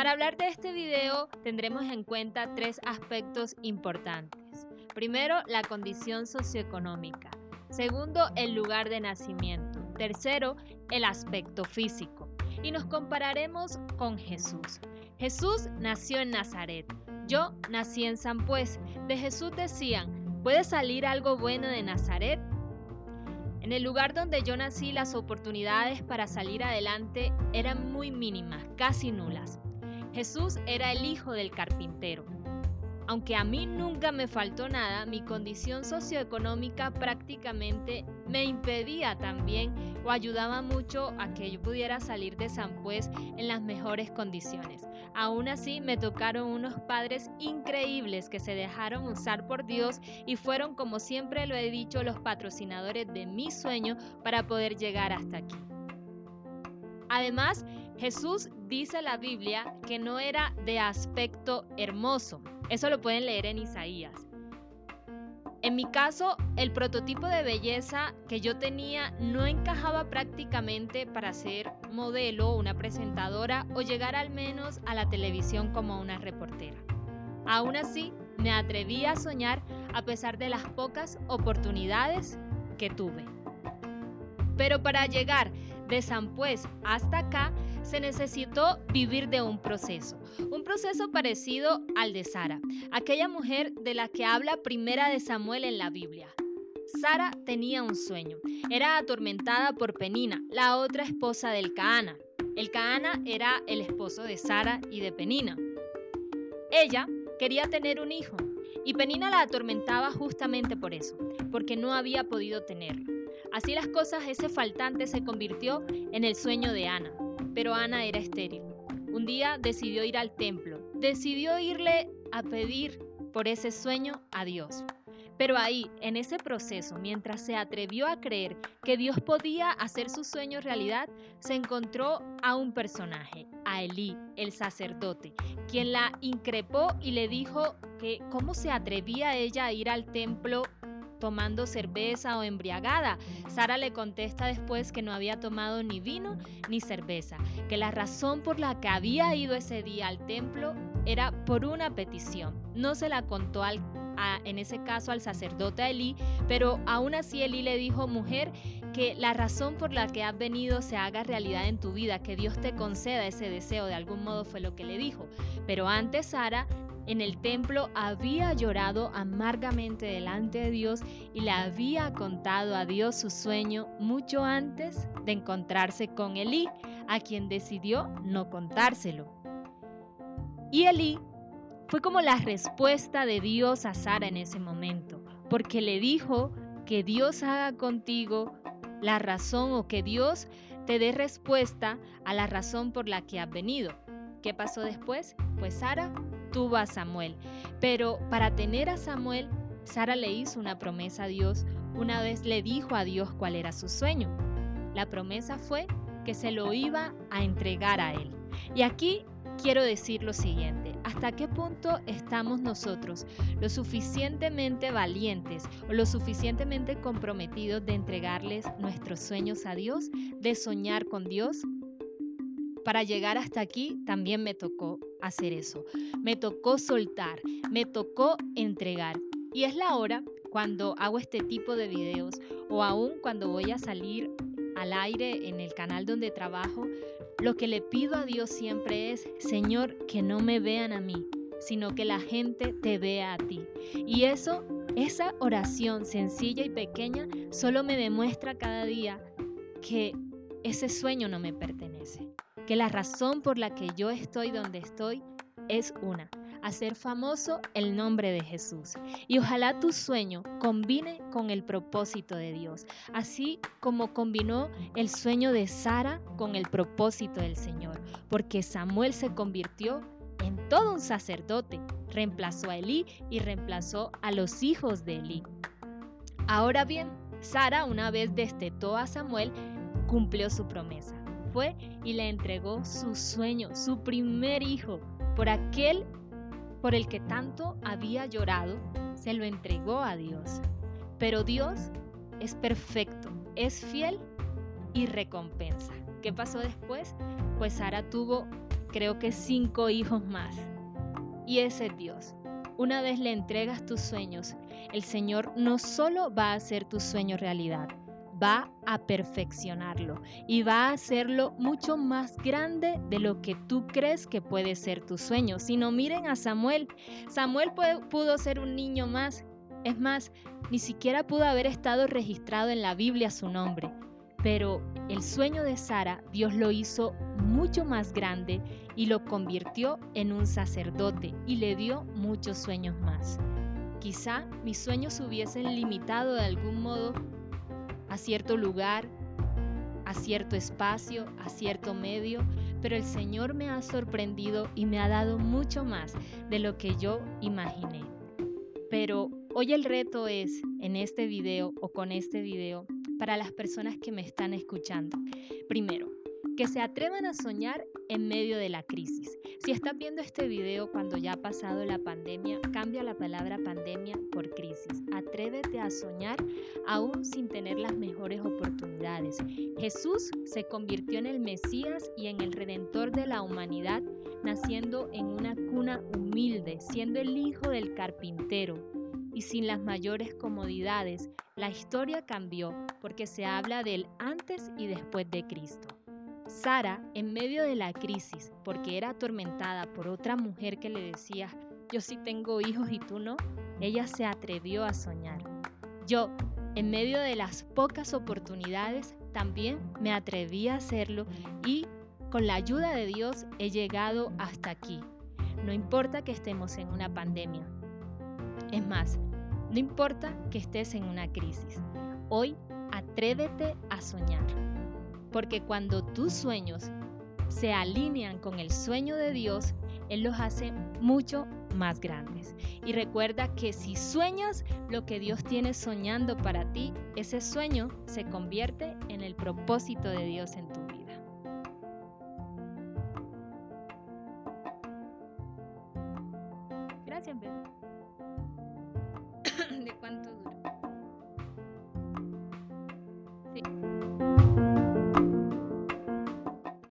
Para hablar de este video tendremos en cuenta tres aspectos importantes. Primero, la condición socioeconómica. Segundo, el lugar de nacimiento. Tercero, el aspecto físico. Y nos compararemos con Jesús. Jesús nació en Nazaret. Yo nací en San Pues. De Jesús decían, ¿puede salir algo bueno de Nazaret? En el lugar donde yo nací las oportunidades para salir adelante eran muy mínimas, casi nulas. Jesús era el hijo del carpintero. Aunque a mí nunca me faltó nada, mi condición socioeconómica prácticamente me impedía también o ayudaba mucho a que yo pudiera salir de San Pues en las mejores condiciones. Aún así, me tocaron unos padres increíbles que se dejaron usar por Dios y fueron, como siempre lo he dicho, los patrocinadores de mi sueño para poder llegar hasta aquí. Además, Jesús dice la Biblia que no era de aspecto hermoso. Eso lo pueden leer en Isaías. En mi caso, el prototipo de belleza que yo tenía no encajaba prácticamente para ser modelo, una presentadora o llegar al menos a la televisión como una reportera. Aún así, me atreví a soñar a pesar de las pocas oportunidades que tuve. Pero para llegar de San Pues hasta acá, se necesitó vivir de un proceso, un proceso parecido al de Sara, aquella mujer de la que habla primera de Samuel en la Biblia. Sara tenía un sueño, era atormentada por Penina, la otra esposa del Caana. El Caana era el esposo de Sara y de Penina. Ella quería tener un hijo y Penina la atormentaba justamente por eso, porque no había podido tenerlo. Así las cosas, ese faltante se convirtió en el sueño de Ana, pero Ana era estéril. Un día decidió ir al templo, decidió irle a pedir por ese sueño a Dios. Pero ahí, en ese proceso, mientras se atrevió a creer que Dios podía hacer su sueño realidad, se encontró a un personaje, a Elí, el sacerdote, quien la increpó y le dijo que cómo se atrevía ella a ir al templo tomando cerveza o embriagada. Sara le contesta después que no había tomado ni vino ni cerveza, que la razón por la que había ido ese día al templo era por una petición. No se la contó en ese caso al sacerdote Elí, pero aún así Elí le dijo, mujer, que la razón por la que has venido se haga realidad en tu vida, que Dios te conceda ese deseo, de algún modo fue lo que le dijo. Pero antes Sara en el templo había llorado amargamente delante de Dios y le había contado a Dios su sueño mucho antes de encontrarse con Elí, a quien decidió no contárselo. Y Elí fue como la respuesta de Dios a Sara en ese momento, porque le dijo que Dios haga contigo la razón o que Dios te dé respuesta a la razón por la que has venido. ¿Qué pasó después? Pues Sara tuvo a Samuel. Pero para tener a Samuel, Sara le hizo una promesa a Dios. Una vez le dijo a Dios cuál era su sueño. La promesa fue que se lo iba a entregar a él. Y aquí quiero decir lo siguiente, ¿hasta qué punto estamos nosotros lo suficientemente valientes o lo suficientemente comprometidos de entregarles nuestros sueños a Dios, de soñar con Dios? Para llegar hasta aquí también me tocó hacer eso. Me tocó soltar, me tocó entregar. Y es la hora cuando hago este tipo de videos o aún cuando voy a salir al aire en el canal donde trabajo, lo que le pido a Dios siempre es, Señor, que no me vean a mí, sino que la gente te vea a ti. Y eso, esa oración sencilla y pequeña, solo me demuestra cada día que ese sueño no me pertenece que la razón por la que yo estoy donde estoy es una, hacer famoso el nombre de Jesús. Y ojalá tu sueño combine con el propósito de Dios, así como combinó el sueño de Sara con el propósito del Señor, porque Samuel se convirtió en todo un sacerdote, reemplazó a Elí y reemplazó a los hijos de Elí. Ahora bien, Sara, una vez destetó a Samuel, cumplió su promesa fue y le entregó su sueño, su primer hijo, por aquel por el que tanto había llorado, se lo entregó a Dios. Pero Dios es perfecto, es fiel y recompensa. ¿Qué pasó después? Pues Sara tuvo creo que cinco hijos más. Y ese es Dios. Una vez le entregas tus sueños, el Señor no solo va a hacer tus sueños realidad, va a perfeccionarlo y va a hacerlo mucho más grande de lo que tú crees que puede ser tu sueño. Si no miren a Samuel, Samuel pudo ser un niño más. Es más, ni siquiera pudo haber estado registrado en la Biblia su nombre. Pero el sueño de Sara, Dios lo hizo mucho más grande y lo convirtió en un sacerdote y le dio muchos sueños más. Quizá mis sueños hubiesen limitado de algún modo a cierto lugar, a cierto espacio, a cierto medio, pero el Señor me ha sorprendido y me ha dado mucho más de lo que yo imaginé. Pero hoy el reto es, en este video o con este video, para las personas que me están escuchando. Primero, que se atrevan a soñar en medio de la crisis. Si estás viendo este video cuando ya ha pasado la pandemia, cambia la palabra pandemia por crisis. Atrévete a soñar aún sin tener las mejores oportunidades. Jesús se convirtió en el Mesías y en el Redentor de la humanidad, naciendo en una cuna humilde, siendo el hijo del carpintero y sin las mayores comodidades. La historia cambió porque se habla del antes y después de Cristo. Sara, en medio de la crisis, porque era atormentada por otra mujer que le decía, yo sí tengo hijos y tú no, ella se atrevió a soñar. Yo, en medio de las pocas oportunidades, también me atreví a hacerlo y con la ayuda de Dios he llegado hasta aquí. No importa que estemos en una pandemia. Es más, no importa que estés en una crisis. Hoy atrévete a soñar porque cuando tus sueños se alinean con el sueño de Dios, Él los hace mucho más grandes. Y recuerda que si sueñas lo que Dios tiene soñando para ti, ese sueño se convierte en el propósito de Dios en tu vida. Gracias, Beth.